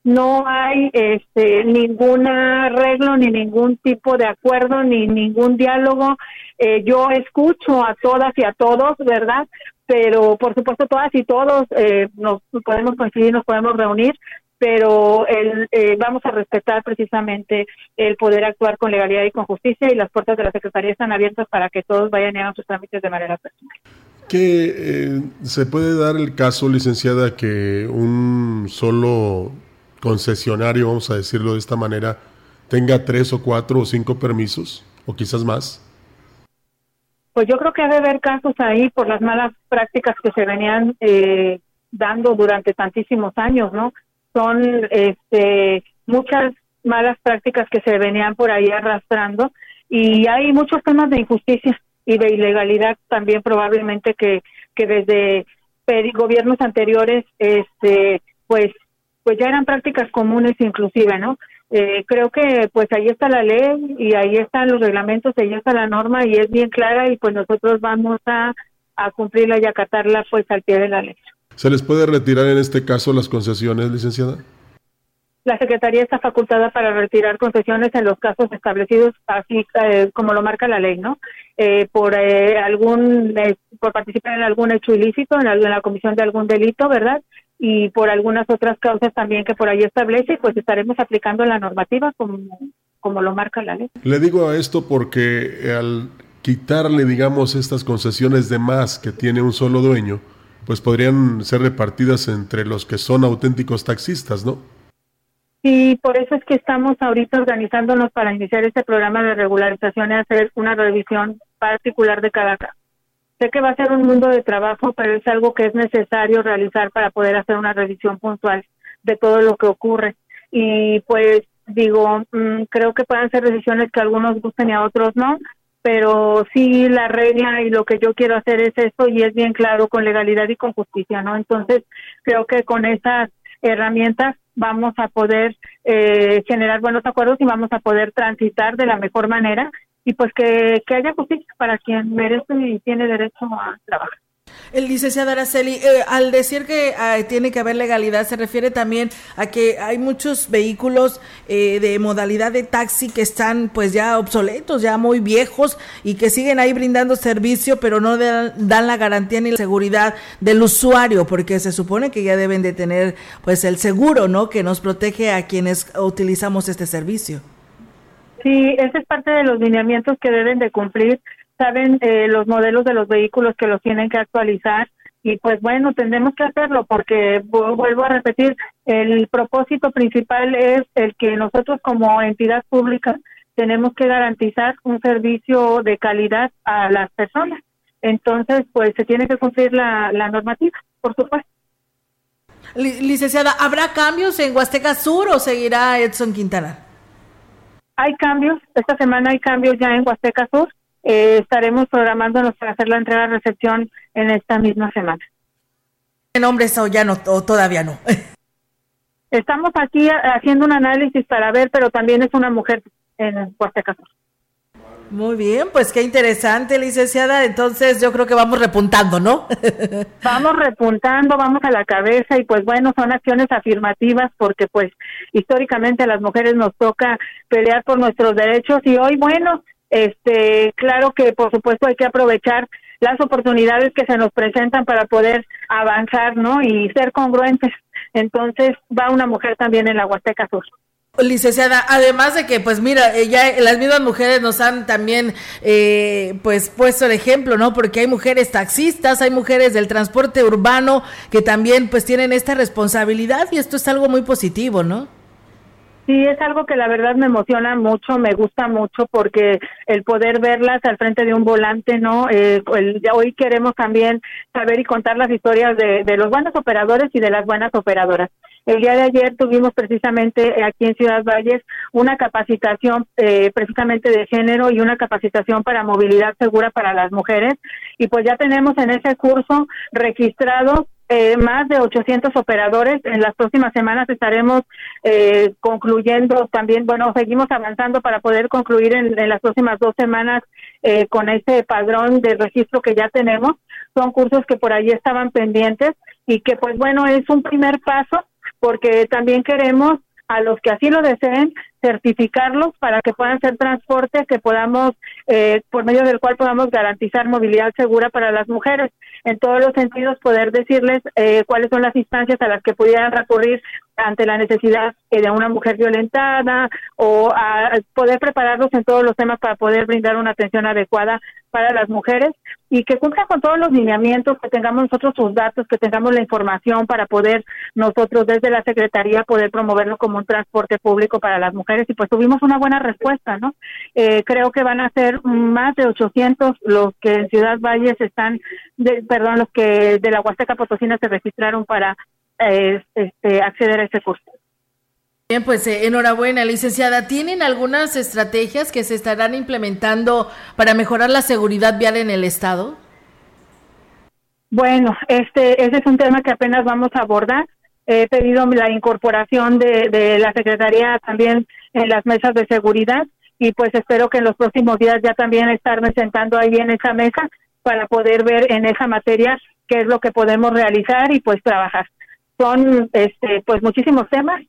no hay este, ningún arreglo ni ningún tipo de acuerdo ni ningún diálogo. Eh, yo escucho a todas y a todos, ¿verdad? Pero por supuesto todas y todos eh, nos podemos coincidir, nos podemos reunir, pero el, eh, vamos a respetar precisamente el poder actuar con legalidad y con justicia y las puertas de la Secretaría están abiertas para que todos vayan y hagan sus trámites de manera personal. ¿Qué se puede dar el caso, licenciada, que un solo concesionario, vamos a decirlo de esta manera, tenga tres o cuatro o cinco permisos, o quizás más? Pues yo creo que debe haber casos ahí por las malas prácticas que se venían eh, dando durante tantísimos años, ¿no? Son este, muchas malas prácticas que se venían por ahí arrastrando y hay muchos temas de injusticia y de ilegalidad también probablemente que, que desde gobiernos anteriores este pues pues ya eran prácticas comunes inclusive, ¿no? Eh, creo que pues ahí está la ley y ahí están los reglamentos, ahí está la norma y es bien clara y pues nosotros vamos a, a cumplirla y acatarla pues al pie de la ley. ¿Se les puede retirar en este caso las concesiones, licenciada? La Secretaría está facultada para retirar concesiones en los casos establecidos así eh, como lo marca la ley, ¿no? Eh, por algún por participar en algún hecho ilícito, en la comisión de algún delito, ¿verdad? Y por algunas otras causas también que por ahí establece, pues estaremos aplicando la normativa como, como lo marca la ley. Le digo a esto porque al quitarle, digamos, estas concesiones de más que tiene un solo dueño, pues podrían ser repartidas entre los que son auténticos taxistas, ¿no? Y por eso es que estamos ahorita organizándonos para iniciar este programa de regularización y hacer una revisión particular de cada caso. Sé que va a ser un mundo de trabajo, pero es algo que es necesario realizar para poder hacer una revisión puntual de todo lo que ocurre. Y pues digo, mm, creo que puedan ser decisiones que a algunos gusten y a otros no, pero sí la regla y lo que yo quiero hacer es esto y es bien claro con legalidad y con justicia, ¿no? Entonces, creo que con esas herramientas vamos a poder eh, generar buenos acuerdos y vamos a poder transitar de la mejor manera y pues que, haya justicia para quien merece y tiene derecho a trabajar. El licenciado Araceli, eh, al decir que tiene que haber legalidad, se refiere también a que hay muchos vehículos eh, de modalidad de taxi que están pues ya obsoletos, ya muy viejos y que siguen ahí brindando servicio, pero no dan la garantía ni la seguridad del usuario, porque se supone que ya deben de tener pues el seguro, ¿no? Que nos protege a quienes utilizamos este servicio. Sí, ese es parte de los lineamientos que deben de cumplir. Saben eh, los modelos de los vehículos que los tienen que actualizar y pues bueno, tendremos que hacerlo porque vuelvo a repetir, el propósito principal es el que nosotros como entidad pública tenemos que garantizar un servicio de calidad a las personas. Entonces, pues se tiene que cumplir la, la normativa, por supuesto. Licenciada, ¿habrá cambios en Huasteca Sur o seguirá Edson Quintana? Hay cambios, esta semana hay cambios ya en Huasteca Sur. Eh, estaremos programándonos para hacer la entrega de recepción en esta misma semana. ¿Qué nombre o ya no, o todavía no? Estamos aquí haciendo un análisis para ver, pero también es una mujer en Huasteca Sur. Muy bien, pues qué interesante, licenciada. Entonces yo creo que vamos repuntando, ¿no? vamos repuntando, vamos a la cabeza y pues bueno, son acciones afirmativas porque pues históricamente a las mujeres nos toca pelear por nuestros derechos y hoy, bueno, este, claro que por supuesto hay que aprovechar las oportunidades que se nos presentan para poder avanzar, ¿no? Y ser congruentes. Entonces va una mujer también en la Huasteca Sur. Licenciada, además de que, pues mira, eh, ya las mismas mujeres nos han también, eh, pues puesto el ejemplo, ¿no? Porque hay mujeres taxistas, hay mujeres del transporte urbano que también, pues tienen esta responsabilidad y esto es algo muy positivo, ¿no? Sí, es algo que la verdad me emociona mucho, me gusta mucho porque el poder verlas al frente de un volante, ¿no? Eh, hoy queremos también saber y contar las historias de, de los buenos operadores y de las buenas operadoras. El día de ayer tuvimos precisamente aquí en Ciudad Valles una capacitación eh, precisamente de género y una capacitación para movilidad segura para las mujeres y pues ya tenemos en ese curso registrados eh, más de 800 operadores. En las próximas semanas estaremos eh, concluyendo también, bueno, seguimos avanzando para poder concluir en, las próximas dos semanas eh, con ese padrón de registro que ya tenemos. Son cursos que por ahí estaban pendientes y que pues bueno, es un primer paso porque también queremos a los que así lo deseen certificarlos para que puedan ser transporte que podamos eh, por medio del cual podamos garantizar movilidad segura para las mujeres. En todos los sentidos poder decirles eh, cuáles son las instancias a las que pudieran recurrir ante la necesidad eh, de una mujer violentada o a poder prepararlos en todos los temas para poder brindar una atención adecuada para las mujeres y que cumplan con todos los lineamientos, que tengamos nosotros sus datos, que tengamos la información para poder nosotros desde la Secretaría poder promoverlo como un transporte público para las mujeres y pues tuvimos una buena respuesta, ¿no? Eh, creo que van a ser más de 800 los que en Ciudad Valles están, perdón, los que de la Huasteca Potosina se registraron para este, acceder a ese curso. Bien, pues eh, enhorabuena, licenciada. ¿Tienen algunas estrategias que se estarán implementando para mejorar la seguridad vial en el estado? Bueno, este, ese es un tema que apenas vamos a abordar. He pedido la incorporación de, de la Secretaría también en las mesas de seguridad y pues espero que en los próximos días ya también estarme sentando ahí en esa mesa para poder ver en esa materia qué es lo que podemos realizar y pues trabajar son este pues muchísimos temas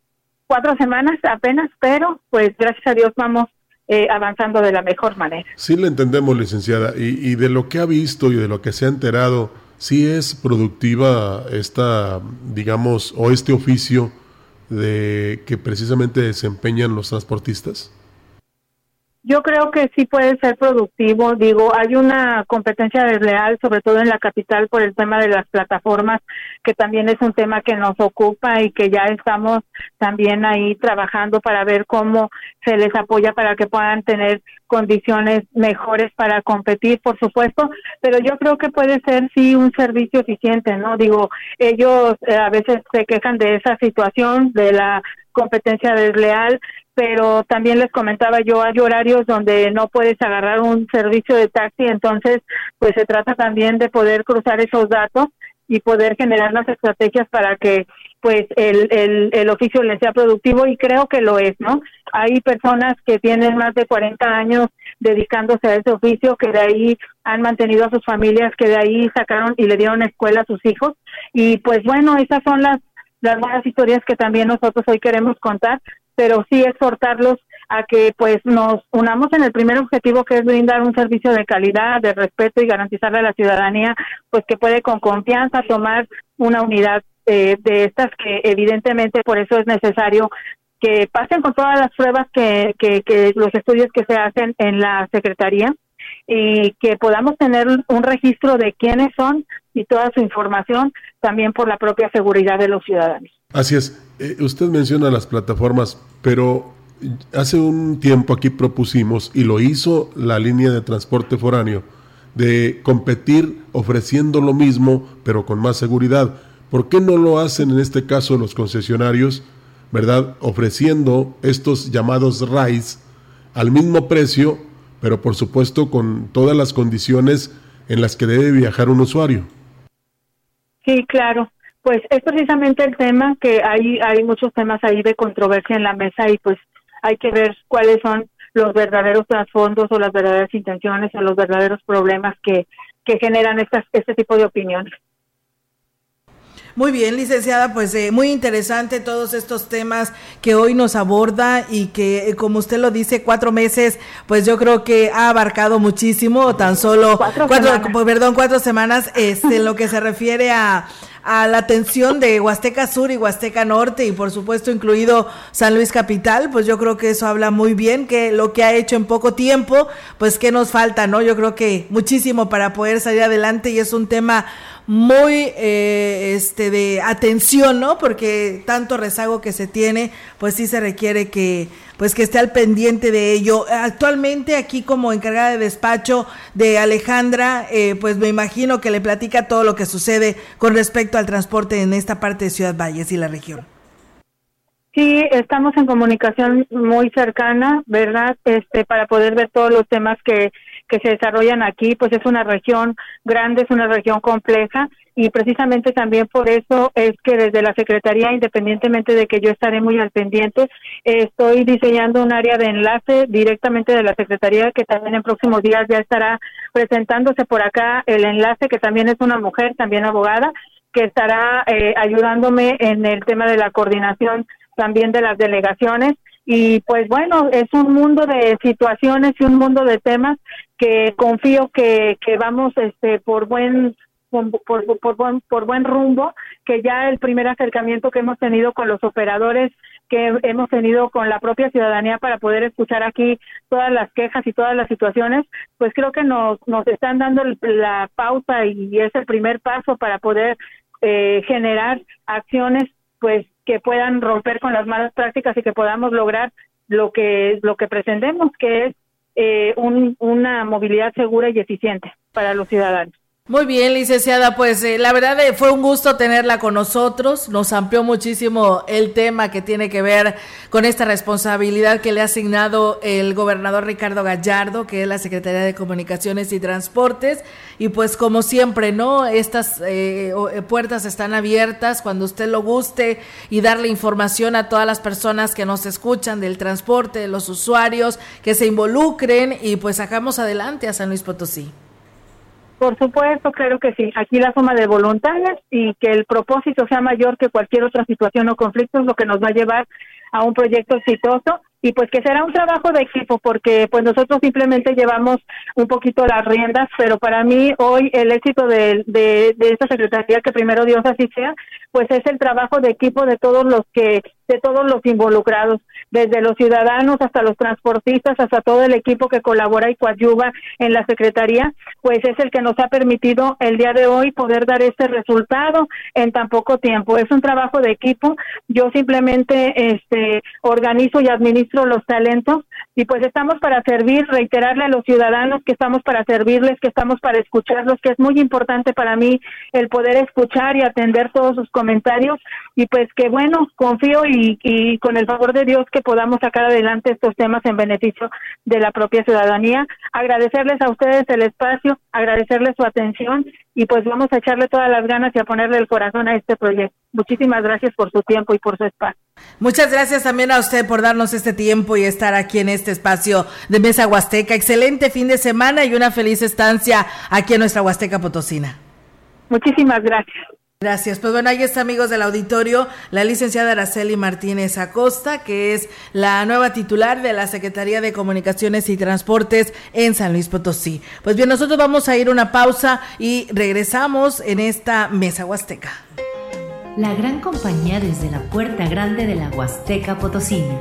cuatro semanas apenas pero pues gracias a Dios vamos eh, avanzando de la mejor manera. Sí le entendemos licenciada y, y de lo que ha visto y de lo que se ha enterado sí es productiva esta digamos o este oficio de que precisamente desempeñan los transportistas yo creo que sí puede ser productivo. Digo, hay una competencia desleal, sobre todo en la capital, por el tema de las plataformas, que también es un tema que nos ocupa y que ya estamos también ahí trabajando para ver cómo se les apoya para que puedan tener condiciones mejores para competir, por supuesto, pero yo creo que puede ser sí un servicio eficiente, ¿no? Digo, ellos eh, a veces se quejan de esa situación, de la competencia desleal, pero también les comentaba yo, hay horarios donde no puedes agarrar un servicio de taxi, entonces pues se trata también de poder cruzar esos datos y poder generar las estrategias para que pues el, el, el oficio les sea productivo y creo que lo es, ¿no? Hay personas que tienen más de 40 años dedicándose a ese oficio, que de ahí han mantenido a sus familias, que de ahí sacaron y le dieron escuela a sus hijos y pues bueno, esas son las las buenas historias que también nosotros hoy queremos contar pero sí exhortarlos a que pues nos unamos en el primer objetivo que es brindar un servicio de calidad, de respeto y garantizarle a la ciudadanía pues que puede con confianza tomar una unidad eh, de estas que evidentemente por eso es necesario que pasen con todas las pruebas que, que, que los estudios que se hacen en la Secretaría y que podamos tener un registro de quiénes son y toda su información también por la propia seguridad de los ciudadanos. Así es. Eh, usted menciona las plataformas, pero hace un tiempo aquí propusimos, y lo hizo la línea de transporte foráneo, de competir ofreciendo lo mismo, pero con más seguridad. ¿Por qué no lo hacen en este caso los concesionarios, verdad? Ofreciendo estos llamados RAIs al mismo precio, pero por supuesto con todas las condiciones en las que debe viajar un usuario. Sí, claro. Pues es precisamente el tema que hay, hay muchos temas ahí de controversia en la mesa y pues hay que ver cuáles son los verdaderos trasfondos o las verdaderas intenciones o los verdaderos problemas que, que generan estas, este tipo de opiniones. Muy bien, licenciada, pues eh, muy interesante todos estos temas que hoy nos aborda y que, eh, como usted lo dice, cuatro meses, pues yo creo que ha abarcado muchísimo, tan solo cuatro, perdón, cuatro semanas, este, en lo que se refiere a a la atención de Huasteca Sur y Huasteca Norte y por supuesto incluido San Luis Capital, pues yo creo que eso habla muy bien, que lo que ha hecho en poco tiempo, pues que nos falta, ¿no? Yo creo que muchísimo para poder salir adelante y es un tema muy eh, este de atención, ¿no? Porque tanto rezago que se tiene, pues sí se requiere que pues que esté al pendiente de ello. Actualmente aquí como encargada de despacho de Alejandra, eh, pues me imagino que le platica todo lo que sucede con respecto al transporte en esta parte de Ciudad Valles y la región. Sí, estamos en comunicación muy cercana, ¿verdad? Este, para poder ver todos los temas que que se desarrollan aquí, pues es una región grande, es una región compleja y precisamente también por eso es que desde la Secretaría, independientemente de que yo estaré muy al pendiente, estoy diseñando un área de enlace directamente de la Secretaría que también en próximos días ya estará presentándose por acá el enlace que también es una mujer, también abogada, que estará eh, ayudándome en el tema de la coordinación también de las delegaciones y pues bueno, es un mundo de situaciones y un mundo de temas que confío que, que vamos este por buen por, buen, por buen rumbo, que ya el primer acercamiento que hemos tenido con los operadores, que hemos tenido con la propia ciudadanía para poder escuchar aquí todas las quejas y todas las situaciones, pues creo que nos, nos están dando la pauta y es el primer paso para poder eh, generar acciones pues que puedan romper con las malas prácticas y que podamos lograr lo que lo que pretendemos que es eh, una movilidad segura y eficiente para los ciudadanos. Muy bien, licenciada, pues eh, la verdad eh, fue un gusto tenerla con nosotros, nos amplió muchísimo el tema que tiene que ver con esta responsabilidad que le ha asignado el gobernador Ricardo Gallardo, que es la Secretaría de Comunicaciones y Transportes, y pues como siempre, ¿no? Estas eh, puertas están abiertas cuando usted lo guste y darle información a todas las personas que nos escuchan del transporte, de los usuarios, que se involucren y pues sacamos adelante a San Luis Potosí. Por supuesto, creo que sí. Aquí la suma de voluntades y que el propósito sea mayor que cualquier otra situación o conflicto es lo que nos va a llevar a un proyecto exitoso y pues que será un trabajo de equipo porque pues nosotros simplemente llevamos un poquito las riendas, pero para mí hoy el éxito de, de, de esta secretaría, que primero Dios así sea, pues es el trabajo de equipo de todos los que de todos los involucrados, desde los ciudadanos hasta los transportistas, hasta todo el equipo que colabora y coadyuva en la Secretaría, pues es el que nos ha permitido el día de hoy poder dar este resultado en tan poco tiempo. Es un trabajo de equipo. Yo simplemente este organizo y administro los talentos y pues estamos para servir, reiterarle a los ciudadanos que estamos para servirles, que estamos para escucharlos, que es muy importante para mí el poder escuchar y atender todos sus comentarios y pues que bueno, confío y, y con el favor de Dios que podamos sacar adelante estos temas en beneficio de la propia ciudadanía. Agradecerles a ustedes el espacio, agradecerles su atención y pues vamos a echarle todas las ganas y a ponerle el corazón a este proyecto. Muchísimas gracias por su tiempo y por su espacio. Muchas gracias también a usted por darnos este tiempo y estar aquí en este espacio de Mesa Huasteca. Excelente fin de semana y una feliz estancia aquí en nuestra Huasteca Potosina. Muchísimas gracias. Gracias. Pues bueno, ahí está, amigos del auditorio, la licenciada Araceli Martínez Acosta, que es la nueva titular de la Secretaría de Comunicaciones y Transportes en San Luis Potosí. Pues bien, nosotros vamos a ir una pausa y regresamos en esta mesa huasteca. La gran compañía desde la puerta grande de la Huasteca Potosina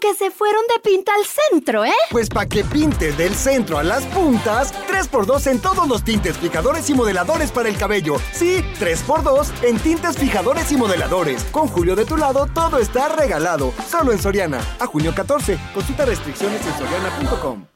Que se fueron de pinta al centro, ¿eh? Pues para que pintes del centro a las puntas, 3x2 en todos los tintes, fijadores y modeladores para el cabello. Sí, 3x2 en tintes, fijadores y modeladores. Con Julio de tu lado, todo está regalado. Solo en Soriana. A junio 14. Consulta restricciones en soriana.com.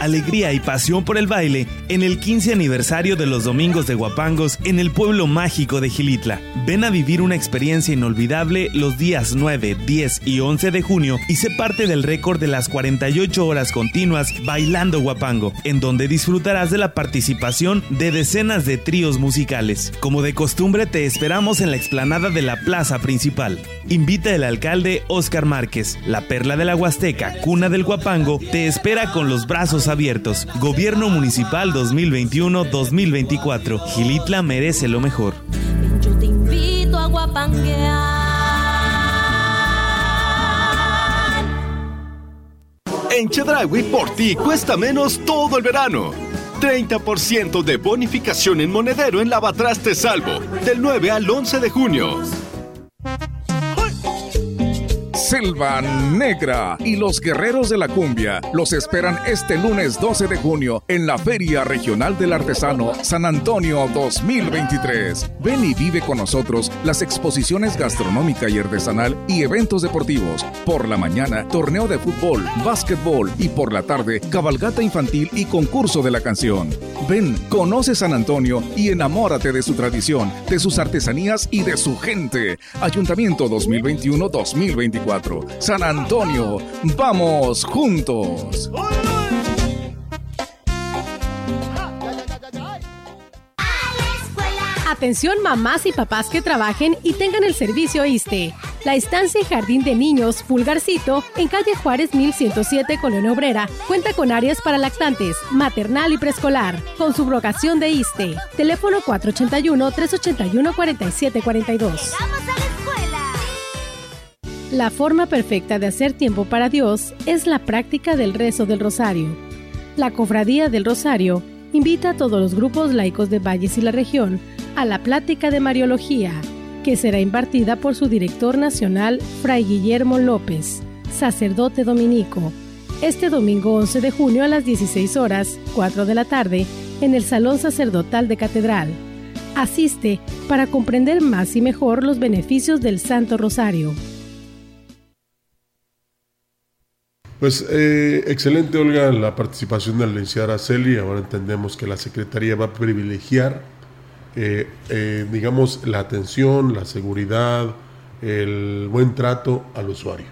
alegría y pasión por el baile en el 15 aniversario de los Domingos de Guapangos en el pueblo mágico de Gilitla. Ven a vivir una experiencia inolvidable los días 9, 10 y 11 de junio y sé parte del récord de las 48 horas continuas bailando guapango, en donde disfrutarás de la participación de decenas de tríos musicales. Como de costumbre te esperamos en la explanada de la plaza principal. Invita el alcalde Oscar Márquez. La perla de la Huasteca, cuna del guapango, te espera con los brazos abiertos. Gobierno Municipal 2021-2024. Gilitla merece lo mejor. Yo te invito a guapanguear. En Chedragui por ti cuesta menos todo el verano. 30% de bonificación en monedero en Lavatraste Salvo, del 9 al 11 de junio. Selva Negra y los Guerreros de la Cumbia los esperan este lunes 12 de junio en la Feria Regional del Artesano San Antonio 2023. Ven y vive con nosotros las exposiciones gastronómica y artesanal y eventos deportivos. Por la mañana, torneo de fútbol, básquetbol y por la tarde, cabalgata infantil y concurso de la canción. Ven, conoce San Antonio y enamórate de su tradición, de sus artesanías y de su gente. Ayuntamiento 2021-2024. San Antonio, vamos juntos. Atención mamás y papás que trabajen y tengan el servicio ISTE. La estancia y jardín de niños Pulgarcito en calle Juárez 1107 Colonia Obrera cuenta con áreas para lactantes, maternal y preescolar, con subrogación de ISTE. Teléfono 481-381-4742. La forma perfecta de hacer tiempo para Dios es la práctica del rezo del rosario. La Cofradía del Rosario invita a todos los grupos laicos de Valles y la región a la plática de Mariología, que será impartida por su director nacional, Fray Guillermo López, sacerdote dominico, este domingo 11 de junio a las 16 horas, 4 de la tarde, en el Salón Sacerdotal de Catedral. Asiste para comprender más y mejor los beneficios del Santo Rosario. Pues eh, excelente, Olga, la participación de la licenciada Celi. Ahora entendemos que la Secretaría va a privilegiar, eh, eh, digamos, la atención, la seguridad, el buen trato al usuario,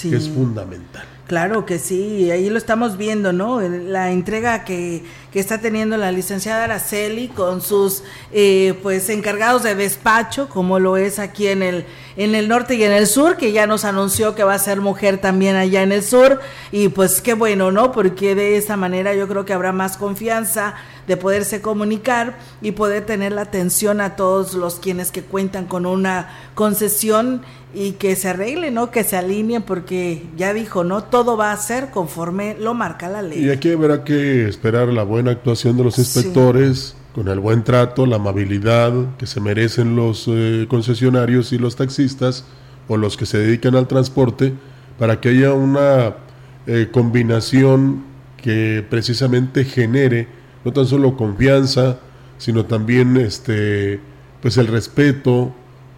que es fundamental. Claro que sí, ahí lo estamos viendo, ¿no? La entrega que, que está teniendo la licenciada Araceli con sus eh, pues encargados de despacho, como lo es aquí en el, en el norte y en el sur, que ya nos anunció que va a ser mujer también allá en el sur, y pues qué bueno, ¿no? Porque de esa manera yo creo que habrá más confianza de poderse comunicar y poder tener la atención a todos los quienes que cuentan con una concesión y que se arregle, ¿no? Que se alineen porque ya dijo, ¿no? Todo va a ser conforme lo marca la ley. Y aquí habrá que esperar la buena actuación de los inspectores, con el buen trato, la amabilidad que se merecen los eh, concesionarios y los taxistas o los que se dedican al transporte, para que haya una eh, combinación que precisamente genere no tan solo confianza, sino también este pues el respeto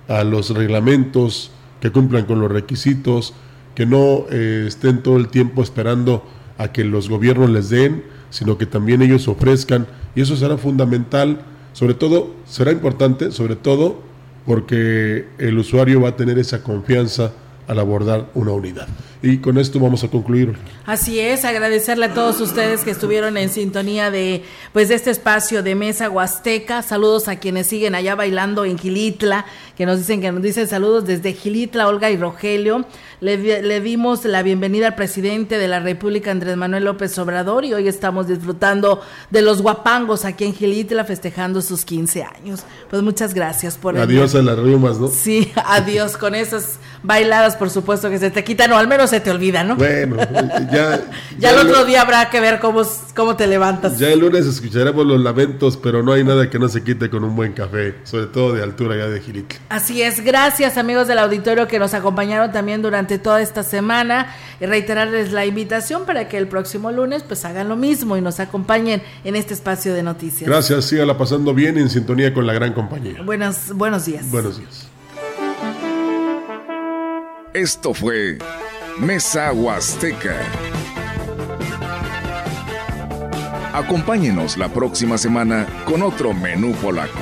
a los reglamentos, que cumplan con los requisitos, que no eh, estén todo el tiempo esperando a que los gobiernos les den, sino que también ellos ofrezcan, y eso será fundamental, sobre todo, será importante, sobre todo porque el usuario va a tener esa confianza al abordar una unidad. Y con esto vamos a concluir. Así es, agradecerle a todos ustedes que estuvieron en sintonía de pues de este espacio de Mesa Huasteca. Saludos a quienes siguen allá bailando en Gilitla, que nos dicen que nos dicen saludos desde Gilitla, Olga y Rogelio. Le, le dimos la bienvenida al presidente de la República, Andrés Manuel López Obrador, y hoy estamos disfrutando de los guapangos aquí en Gilitla, festejando sus 15 años. Pues muchas gracias por Adiós a las rimas, ¿no? Sí, adiós con esas bailadas, por supuesto que se te quitan, o al menos se te olvida, ¿no? Bueno, ya. ya, el otro día habrá que ver cómo, cómo te levantas. Ya el lunes escucharemos los lamentos, pero no hay nada que no se quite con un buen café, sobre todo de altura ya de Gilitla. Así es, gracias amigos del auditorio que nos acompañaron también durante toda esta semana y reiterarles la invitación para que el próximo lunes pues hagan lo mismo y nos acompañen en este espacio de noticias. Gracias, sígala pasando bien en sintonía con la gran compañía. Buenos, buenos días. Buenos días. Esto fue Mesa Huasteca. Acompáñenos la próxima semana con otro menú polaco.